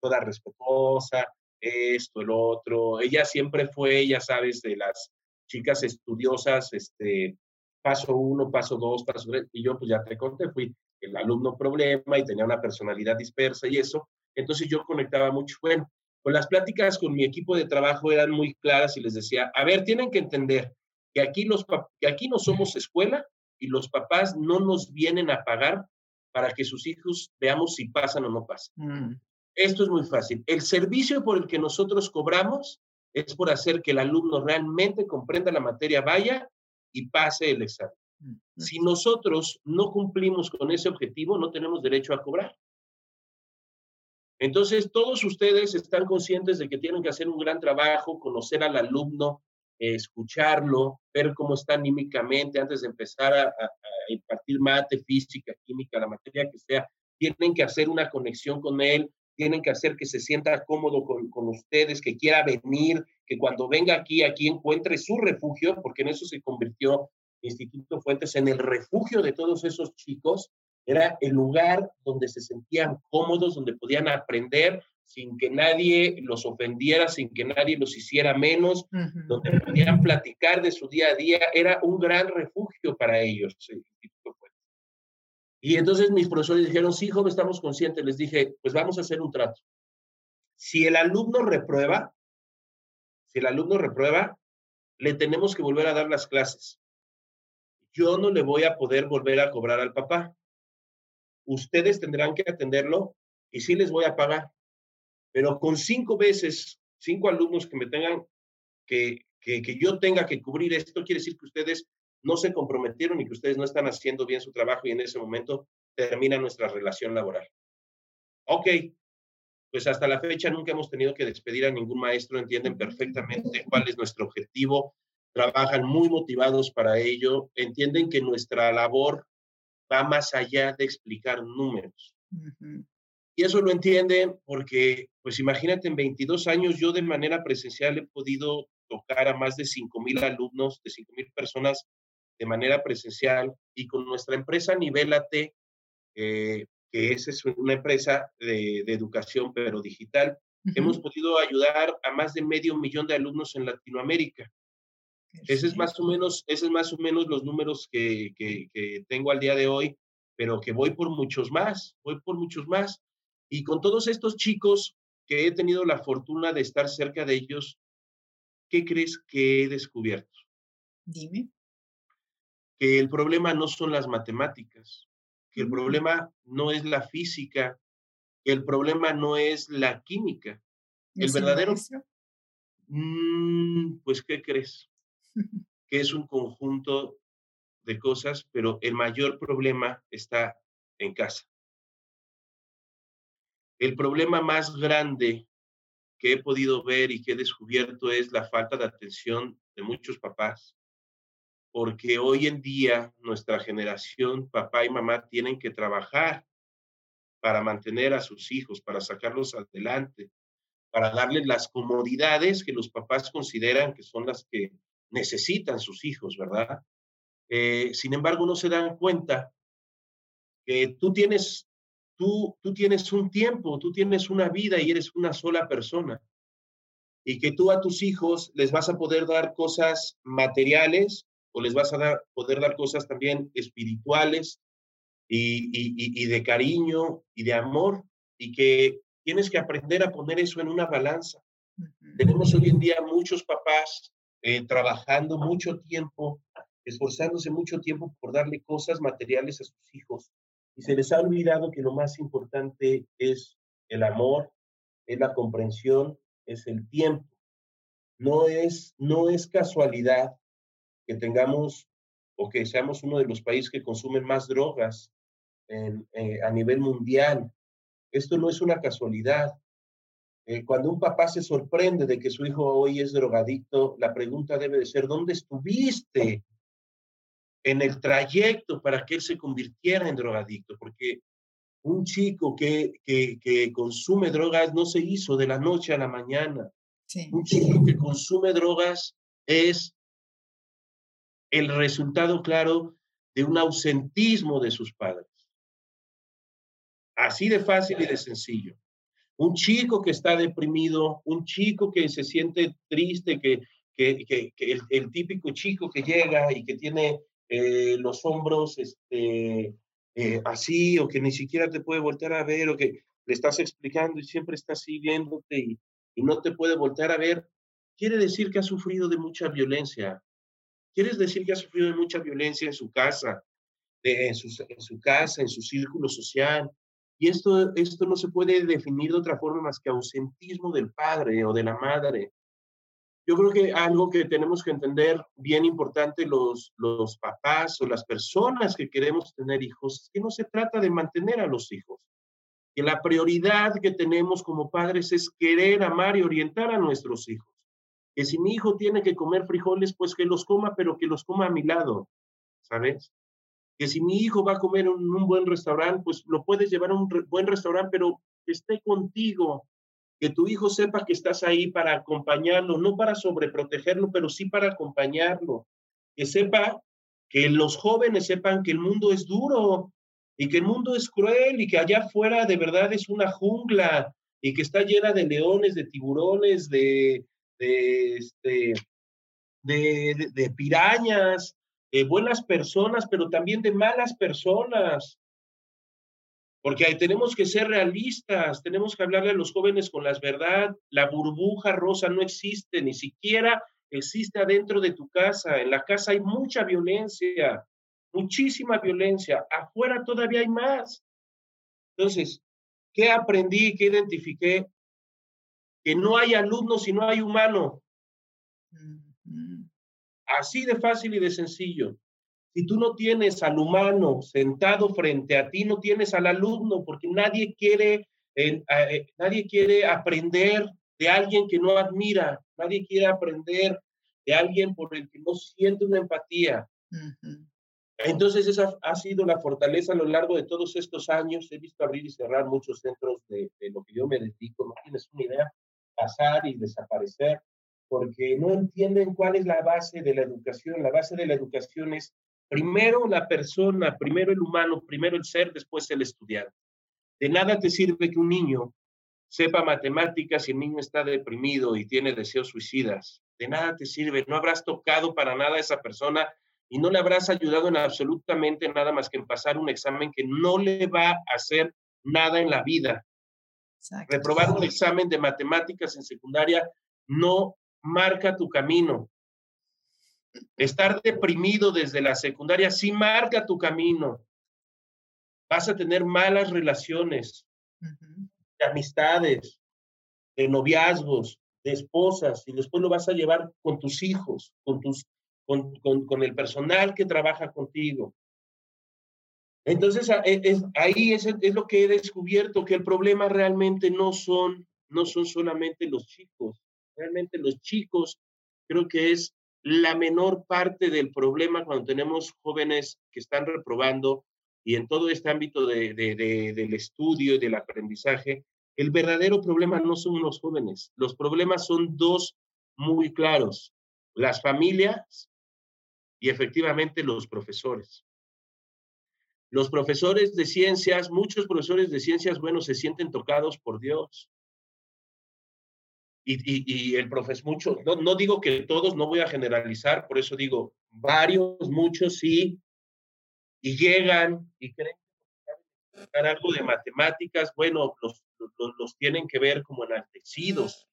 toda respetuosa, esto, el otro. Ella siempre fue, ya sabes, de las chicas estudiosas, este, paso uno, paso dos, paso tres, y yo pues ya te conté, fui el alumno problema y tenía una personalidad dispersa y eso, entonces yo conectaba mucho. Bueno, con las pláticas con mi equipo de trabajo eran muy claras y les decía, a ver, tienen que entender que aquí, los, que aquí no somos escuela y los papás no nos vienen a pagar para que sus hijos veamos si pasan o no pasan. Mm. Esto es muy fácil. El servicio por el que nosotros cobramos es por hacer que el alumno realmente comprenda la materia, vaya y pase el examen. Mm, si nosotros no cumplimos con ese objetivo, no tenemos derecho a cobrar. Entonces, todos ustedes están conscientes de que tienen que hacer un gran trabajo, conocer al alumno, escucharlo, ver cómo está anímicamente antes de empezar a, a, impartir mate, física, química, la materia que sea. Tienen que hacer una conexión con él, tienen que hacer que se sienta cómodo con, con, ustedes, que quiera venir, que cuando venga aquí, aquí encuentre su refugio, porque en eso se convirtió Instituto Fuentes en el refugio de todos esos chicos. Era el lugar donde se sentían cómodos, donde podían aprender sin que nadie los ofendiera, sin que nadie los hiciera menos, donde podían platicar de su día a día. Era un gran refugio para ellos. Y entonces mis profesores dijeron, sí, joven, estamos conscientes. Les dije, pues vamos a hacer un trato. Si el alumno reprueba, si el alumno reprueba, le tenemos que volver a dar las clases. Yo no le voy a poder volver a cobrar al papá. Ustedes tendrán que atenderlo y sí les voy a pagar. Pero con cinco veces, cinco alumnos que me tengan, que, que, que yo tenga que cubrir esto, quiere decir que ustedes no se comprometieron y que ustedes no están haciendo bien su trabajo y en ese momento termina nuestra relación laboral. Ok, pues hasta la fecha nunca hemos tenido que despedir a ningún maestro, entienden perfectamente cuál es nuestro objetivo, trabajan muy motivados para ello, entienden que nuestra labor va más allá de explicar números. Y eso lo entienden porque, pues imagínate, en 22 años yo de manera presencial he podido tocar a más de 5 mil alumnos, de 5 mil personas de manera presencial y con nuestra empresa Nivelate, eh, que es una empresa de, educación pero digital, hemos podido ayudar a más de medio millón de alumnos en Latinoamérica. Ese es más o menos, ese es más o menos los números que, que, que tengo al día de hoy, pero que voy por muchos más, voy por muchos más. Y con todos estos chicos que he tenido la fortuna de estar cerca de ellos, ¿qué crees que he descubierto? Dime que el problema no son las matemáticas, que el problema no es la física, que el problema no es la química. El verdadero... Mm, pues, ¿qué crees? que es un conjunto de cosas, pero el mayor problema está en casa. El problema más grande que he podido ver y que he descubierto es la falta de atención de muchos papás, porque hoy en día nuestra generación, papá y mamá, tienen que trabajar para mantener a sus hijos, para sacarlos adelante, para darles las comodidades que los papás consideran que son las que necesitan sus hijos, ¿verdad? Eh, sin embargo, no se dan cuenta que tú tienes, tú, tú tienes un tiempo, tú tienes una vida y eres una sola persona. Y que tú a tus hijos les vas a poder dar cosas materiales o les vas a dar, poder dar cosas también espirituales y, y, de cariño y de amor, y que tienes que aprender a poner eso en una balanza. Tenemos hoy en día muchos papás eh, trabajando mucho tiempo, esforzándose mucho tiempo por darle cosas materiales a sus hijos, y se les ha olvidado que lo más importante es el amor, es la comprensión, es el tiempo. No es, no es casualidad que tengamos o que seamos uno de los países que consumen más drogas eh, a nivel mundial. Esto no es una casualidad. Eh, cuando un papá se sorprende de que su hijo hoy es drogadicto, la pregunta debe de ser, ¿dónde estuviste en el trayecto para que él se convirtiera en drogadicto? Porque un chico que, que, consume drogas no se hizo de la noche a la mañana. Un chico que consume drogas es el resultado claro de un ausentismo de sus padres. Así de fácil y de sencillo. Un chico que está deprimido, un chico que se siente triste, que, que, el, típico chico que llega y que tiene eh, los hombros este, eh, así o que ni siquiera te puede voltear a ver o que le estás explicando y siempre está así viéndote y, no te puede voltear a ver, quiere decir que ha sufrido de mucha violencia. Quiere decir que ha sufrido de mucha violencia en su casa, en, su, en su casa, en su círculo social. Y esto, esto no se puede definir de otra forma más que ausentismo del padre o de la madre. Yo creo que algo que tenemos que entender bien importante los, los papás o las personas que queremos tener hijos es que no se trata de mantener a los hijos, que la prioridad que tenemos como padres es querer, amar y orientar a nuestros hijos. Que si mi hijo tiene que comer frijoles, pues que los coma, pero que los coma a mi lado, ¿sabes? Que si mi hijo va a comer en un buen restaurante, pues lo puedes llevar a un buen restaurante, pero que esté contigo, que tu hijo sepa que estás ahí para acompañarlo, no para sobreprotegerlo, pero sí para acompañarlo, que sepa que los jóvenes sepan que el mundo es duro y que el mundo es cruel y que allá afuera de verdad es una jungla y que está llena de leones, de tiburones, de, de, este, de, de, pirañas, de buenas personas, pero también de malas personas. Porque ahí tenemos que ser realistas, tenemos que hablarle a los jóvenes con las verdad. La burbuja rosa no existe, ni siquiera existe adentro de tu casa. En la casa hay mucha violencia, muchísima violencia. Afuera todavía hay más. Entonces, ¿qué aprendí, qué identifiqué? Que no hay alumno si no hay humano. Así de fácil y de sencillo. Si tú no tienes al humano sentado frente a ti, no tienes al alumno, porque nadie quiere, eh, nadie quiere aprender de alguien que no admira, nadie quiere aprender de alguien por el que no siente una empatía. Entonces, esa ha sido la fortaleza a lo largo de todos estos años. He visto abrir y cerrar muchos centros de, de lo que yo me dedico, no tienes una idea, pasar y desaparecer, porque no entienden cuál es la base de la educación. La base de la educación es Primero la persona, primero el humano, primero el ser, después el estudiante. De nada te sirve que un niño sepa matemáticas si el niño está deprimido y tiene deseos suicidas. De nada te sirve, no habrás tocado para nada a esa persona y no le habrás ayudado en absolutamente nada más que en pasar un examen que no le va a hacer nada en la vida. Reprobar un examen de matemáticas en secundaria no marca tu camino. Estar deprimido desde la secundaria sí marca tu camino. Vas a tener malas relaciones, de amistades, de noviazgos, de esposas, y después lo vas a llevar con tus hijos, con, tus, con, con, el personal que trabaja contigo. Entonces, es, ahí es, es, lo que he descubierto, que el problema realmente no son, no son solamente los chicos. Realmente los chicos creo que es la menor parte del problema cuando tenemos jóvenes que están reprobando y en todo este ámbito de, del estudio y del aprendizaje, el verdadero problema no son los jóvenes, los problemas son dos muy claros, las familias y efectivamente los profesores. Los profesores de ciencias, muchos profesores de ciencias, bueno, se sienten tocados por Dios, y, el profesor, muchos, no, no, digo que todos, no voy a generalizar, por eso digo varios, muchos sí, y llegan y creen que algo de matemáticas, bueno, los, los, tienen que ver como enaltecidos,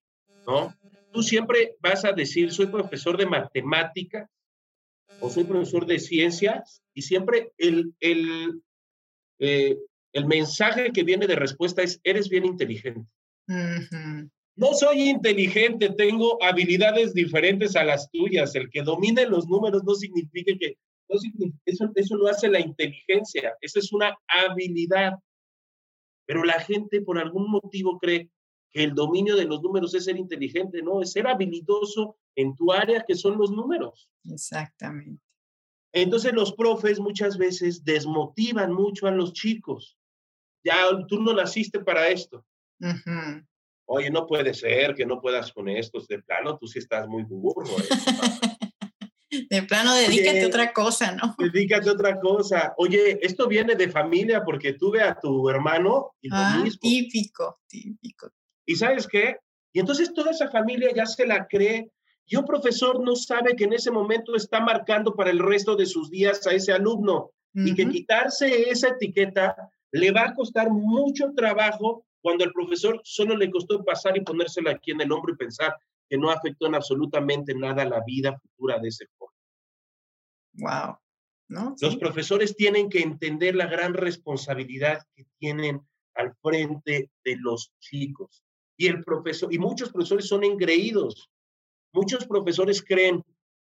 ¿no? Tú siempre vas a decir, soy profesor de matemáticas o soy profesor de ciencias, y siempre el, el, eh, El mensaje que viene de respuesta es, eres bien inteligente. No soy inteligente, tengo habilidades diferentes a las tuyas. El que domine los números no significa que, eso, eso lo hace la inteligencia, esa es una habilidad. Pero la gente por algún motivo cree que el dominio de los números es ser inteligente, no, es ser habilidoso en tu área que son los números. Exactamente. Entonces los profes muchas veces desmotivan mucho a los chicos. Ya tú no naciste para esto. Oye, no puede ser que no puedas con esto. De plano, tú sí estás muy burro. ¿eh? de plano, dedícate a otra cosa, ¿no? Dedícate a otra cosa. Oye, esto viene de familia porque tuve a tu hermano y lo ah, mismo. Típico, típico. ¿Y sabes qué? Y entonces toda esa familia ya se la cree y un profesor no sabe que en ese momento está marcando para el resto de sus días a ese alumno y que quitarse esa etiqueta le va a costar mucho trabajo cuando el profesor solo le costó pasar y ponérsela aquí en el hombro y pensar que no afectó en absolutamente nada la vida futura de ese joven. Wow. ¿No? Los profesores tienen que entender la gran responsabilidad que tienen al frente de los chicos. Y el profesor, y muchos profesores son engreídos. Muchos profesores creen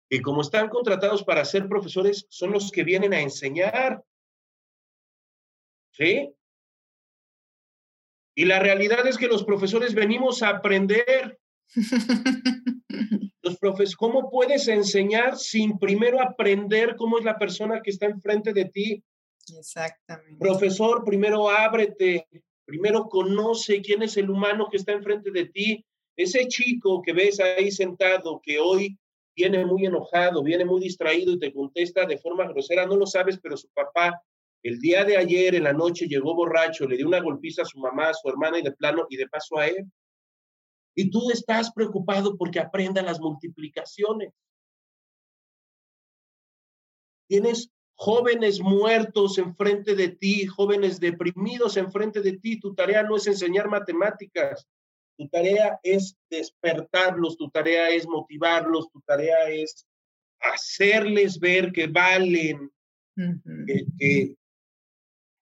que como están contratados para ser profesores, son los que vienen a enseñar. ¿Sí? Y la realidad es que los profesores venimos a aprender. Los profes, ¿cómo puedes enseñar sin primero aprender cómo es la persona que está enfrente de ti? Exactamente. Profesor, primero ábrete, Primero conoce quién es el humano que está enfrente de ti. Ese chico que ves ahí sentado, que hoy viene muy enojado, viene muy distraído y te contesta de forma grosera, no lo sabes, pero su papá el día de ayer en la noche llegó borracho, le dio una golpiza a su mamá, a su hermana y de plano y de paso a él. Y tú estás preocupado porque aprenda las multiplicaciones. Tienes jóvenes muertos enfrente de ti, jóvenes deprimidos enfrente de ti. Tu tarea no es enseñar matemáticas, tu tarea es despertarlos, tu tarea es motivarlos, tu tarea es hacerles ver que valen, que, que,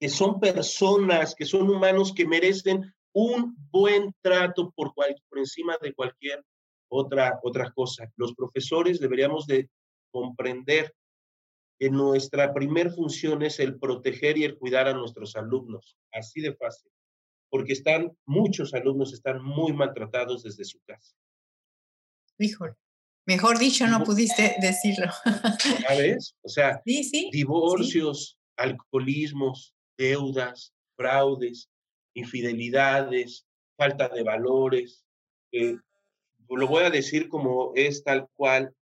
son personas, que son humanos que merecen un buen trato por, por encima de cualquier otra, otra cosa. Los profesores deberíamos de comprender que nuestra primer función es el proteger y el cuidar a nuestros alumnos, así de fácil, porque están, muchos alumnos están muy maltratados desde su casa. Híjole, mejor dicho, no pudiste decirlo. ¿Sabes? O sea, divorcios, alcoholismos, deudas, fraudes, infidelidades, falta de valores. lo voy a decir como es tal cual.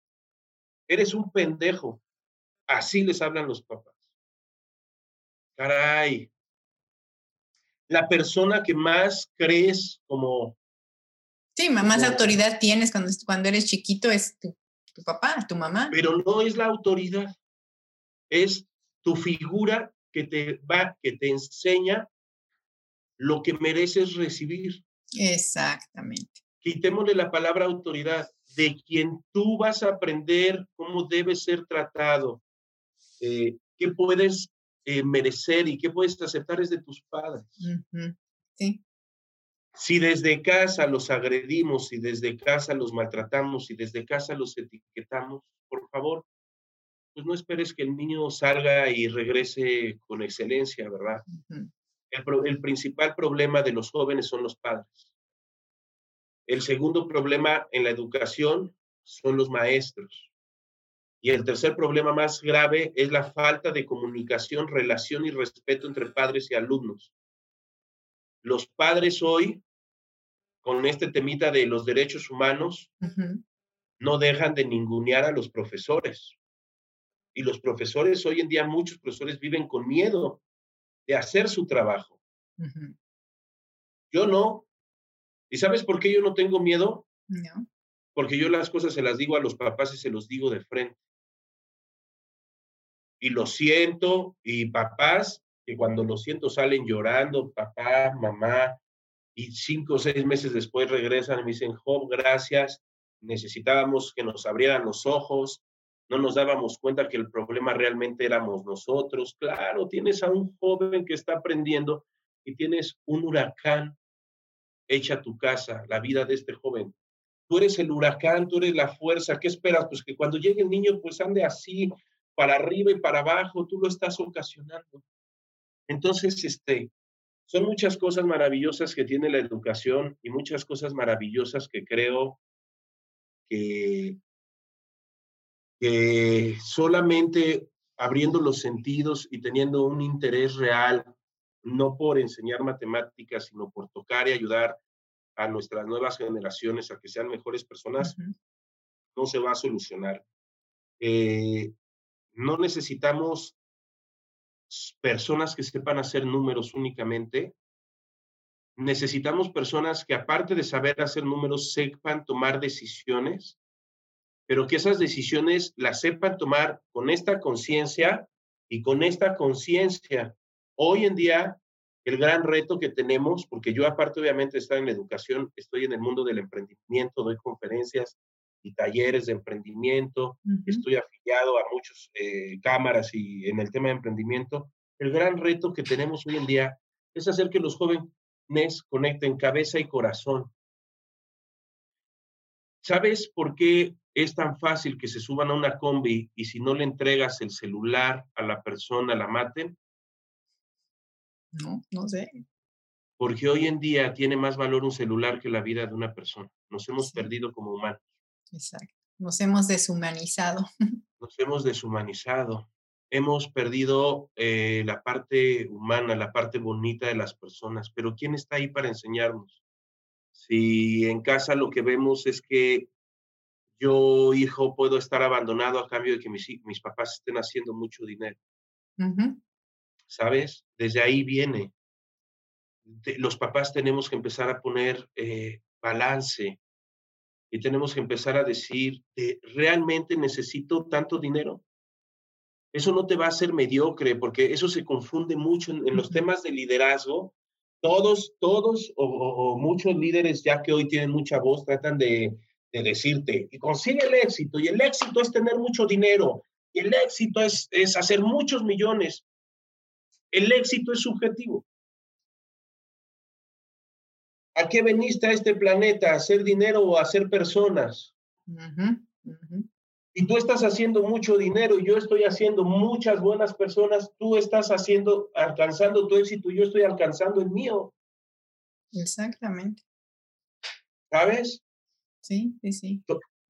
Eres un pendejo Así les hablan los papás. Caray. La persona que más crees como... Sí, más autoridad tienes cuando, cuando eres chiquito es tu, tu papá, tu mamá. Pero no es la autoridad, es tu figura que te va, que te enseña lo que mereces recibir. Exactamente. Quitémosle la palabra autoridad, de quien tú vas a aprender cómo debes ser tratado, eh, qué puedes eh, merecer y qué puedes aceptar es de tus padres. Sí. Si desde casa los agredimos, si desde casa los maltratamos, si desde casa los etiquetamos, por favor, pues no esperes que el niño salga y regrese con excelencia, ¿verdad? el principal problema de los jóvenes son los padres. El segundo problema en la educación son los maestros. Y el tercer problema más grave es la falta de comunicación, relación y respeto entre padres y alumnos. Los padres hoy, con este temita de los derechos humanos, no dejan de ningunear a los profesores. Y los profesores, hoy en día muchos profesores viven con miedo de hacer su trabajo. Yo no. ¿Y sabes por qué yo no tengo miedo? No. Porque yo las cosas se las digo a los papás y se los digo de frente y lo siento, y papás que cuando lo siento salen llorando, papá, mamá, y cinco o seis meses después regresan y me dicen, Job, gracias, necesitábamos que nos abrieran los ojos, no nos dábamos cuenta que el problema realmente éramos nosotros. Claro, tienes a un joven que está aprendiendo y tienes un huracán hecha tu casa, la vida de este joven. Tú eres el huracán, tú eres la fuerza. ¿Qué esperas? Pues que cuando llegue el niño, pues ande así, para arriba y para abajo, tú lo estás ocasionando. Entonces, este, son muchas cosas maravillosas que tiene la educación y muchas cosas maravillosas que creo que, que solamente abriendo los sentidos y teniendo un interés real no por enseñar matemáticas, sino por tocar y ayudar a nuestras nuevas generaciones a que sean mejores personas, no se va a solucionar. Eh, no necesitamos personas que sepan hacer números únicamente. Necesitamos personas que aparte de saber hacer números, sepan tomar decisiones, pero que esas decisiones las sepan tomar con esta conciencia y con esta conciencia Hoy en día, el gran reto que tenemos, porque yo aparte obviamente de estar en la educación, estoy en el mundo del emprendimiento, doy conferencias y talleres de emprendimiento, estoy afiliado a muchas eh, cámaras y en el tema de emprendimiento. El gran reto que tenemos hoy en día es hacer que los jóvenes conecten cabeza y corazón. ¿Sabes por qué es tan fácil que se suban a una combi y si no le entregas el celular a la persona la maten? No, no sé. Porque hoy en día tiene más valor un celular que la vida de una persona. Nos hemos perdido como humanos. Exacto. Nos hemos deshumanizado. Nos hemos deshumanizado. Hemos perdido eh, la parte humana, la parte bonita de las personas. Pero ¿quién está ahí para enseñarnos? Si en casa lo que vemos es que yo, hijo, puedo estar abandonado a cambio de que mis, mis papás estén haciendo mucho dinero. ¿sabes? Desde ahí viene. los papás tenemos que empezar a poner eh, balance y tenemos que empezar a decir, ¿realmente necesito tanto dinero? Eso no te va a hacer mediocre, porque eso se confunde mucho en, los temas de liderazgo. Todos, todos o, muchos líderes, ya que hoy tienen mucha voz, tratan de, de decirte, y consigue el éxito, y el éxito es tener mucho dinero, y el éxito es, es hacer muchos millones. El éxito es subjetivo. ¿A qué veniste a este planeta? ¿A hacer dinero o a hacer personas? Y tú estás haciendo mucho dinero y yo estoy haciendo muchas buenas personas, tú estás haciendo, alcanzando tu éxito y yo estoy alcanzando el mío. Exactamente. ¿Sabes? Sí, sí, sí.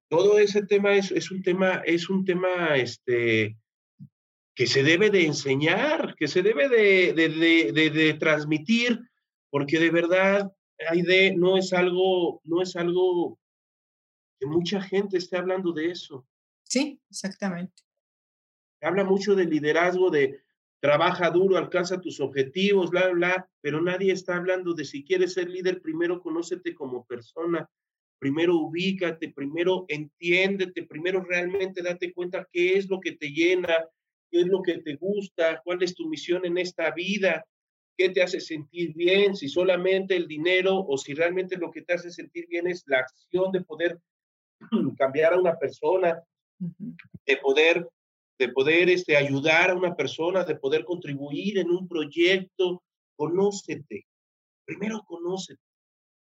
Todo ese tema es, es un tema, es un tema, este, que se debe de enseñar, que se debe de, de, de, transmitir, porque de verdad, no es algo, no es algo que mucha gente esté hablando de eso. Sí, exactamente. Habla mucho de liderazgo, de trabaja duro, alcanza tus objetivos, bla, bla, pero nadie está hablando de si quieres ser líder, primero conócete como persona, primero ubícate, primero entiéndete, primero realmente date cuenta qué es lo que te llena, qué es lo que te gusta, cuál es tu misión en esta vida, qué te hace sentir bien, si solamente el dinero o si realmente lo que te hace sentir bien es la acción de poder cambiar a una persona, de poder de poder este, ayudar a una persona, de poder contribuir en un proyecto, conócete. Primero conócete.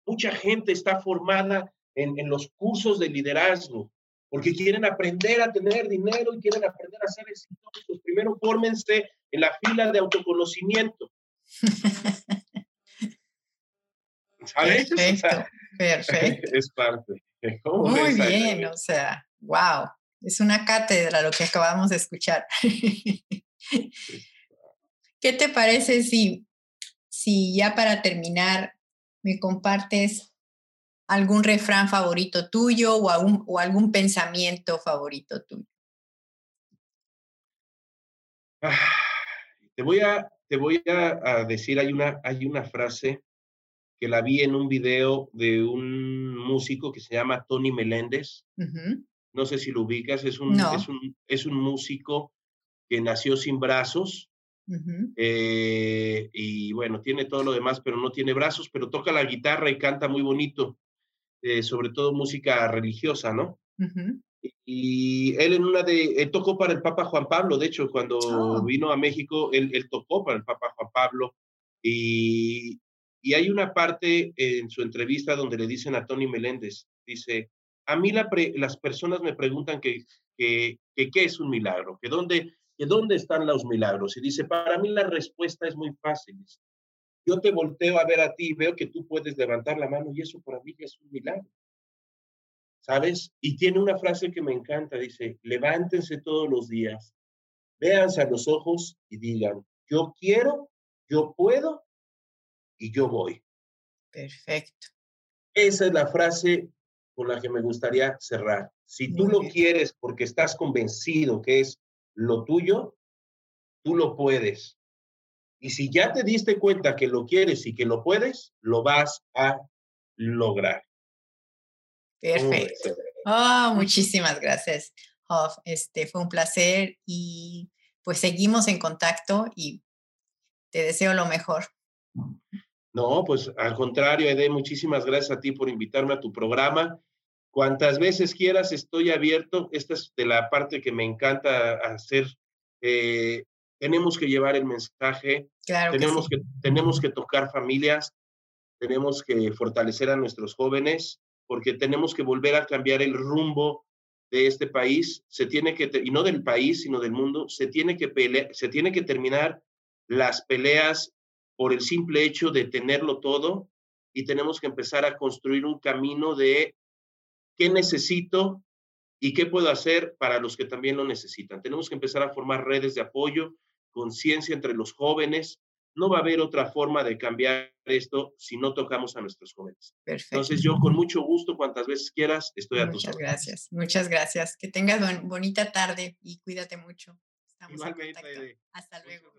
Mucha gente está formada en, en los cursos de liderazgo, porque quieren aprender a tener dinero y quieren aprender a ser exitosos. Primero fórmense en la fila de autoconocimiento. ¿Sabes? Perfecto, perfecto. Es parte. Muy bien, o sea, wow, es una cátedra lo que acabamos de escuchar. ¿Qué te parece si, si ya para terminar me compartes algún refrán favorito tuyo o algún, o algún pensamiento favorito tuyo? Ah, te voy a, te voy a, decir, hay una, hay una frase que la vi en un video de un músico que se llama Tony Meléndez. No sé si lo ubicas, es un, es, un, es un músico que nació sin brazos. Eh, y bueno, tiene todo lo demás, pero no tiene brazos, pero toca la guitarra y canta muy bonito. Eh, sobre todo música religiosa, ¿no? Y él en una de, él tocó para el Papa Juan Pablo, de hecho, cuando Oh. vino a México, él, él tocó para el Papa Juan Pablo. Y, y hay una parte en su entrevista donde le dicen a Tony Meléndez, dice, a mí la pre- las personas me preguntan que, que, que qué es un milagro, que dónde, que dónde están los milagros. Y dice, para mí la respuesta es muy fácil. Yo te volteo a ver a ti y veo que tú puedes levantar la mano y eso para mí ya es un milagro. ¿Sabes? Y tiene una frase que me encanta, dice, levántense todos los días, véanse a los ojos y digan, yo quiero, yo puedo y yo voy. Perfecto. Esa es la frase con la que me gustaría cerrar. Si tú lo quieres porque estás convencido que es lo tuyo, tú lo puedes. Y si ya te diste cuenta que lo quieres y que lo puedes, lo vas a lograr. ¿Cómo ves, Perfecto. Oh, muchísimas gracias, Hoff. Este fue un placer y pues seguimos en contacto y te deseo lo mejor. No, pues al contrario, Ede, muchísimas gracias a ti por invitarme a tu programa. Cuantas veces quieras, estoy abierto. Esta es de la parte que me encanta hacer. Eh, tenemos que llevar el mensaje, Claro que tenemos sí. que, tenemos que tocar familias, tenemos que fortalecer a nuestros jóvenes, porque tenemos que volver a cambiar el rumbo de este país. Se tiene que, y no del país, sino del mundo, se tiene que pele- se tiene que terminar las peleas por el simple hecho de tenerlo todo y tenemos que empezar a construir un camino de qué necesito y qué puedo hacer para los que también lo necesitan. Tenemos que empezar a formar redes de apoyo, conciencia entre los jóvenes. No va a haber otra forma de cambiar esto si no tocamos a nuestros jóvenes. Perfecto. Entonces yo con mucho gusto, cuantas veces quieras, estoy a tus Muchas órdenes. gracias. Muchas gracias. Que tengas bon- bonita tarde y cuídate mucho. Estamos en contacto. Hasta Muchas luego.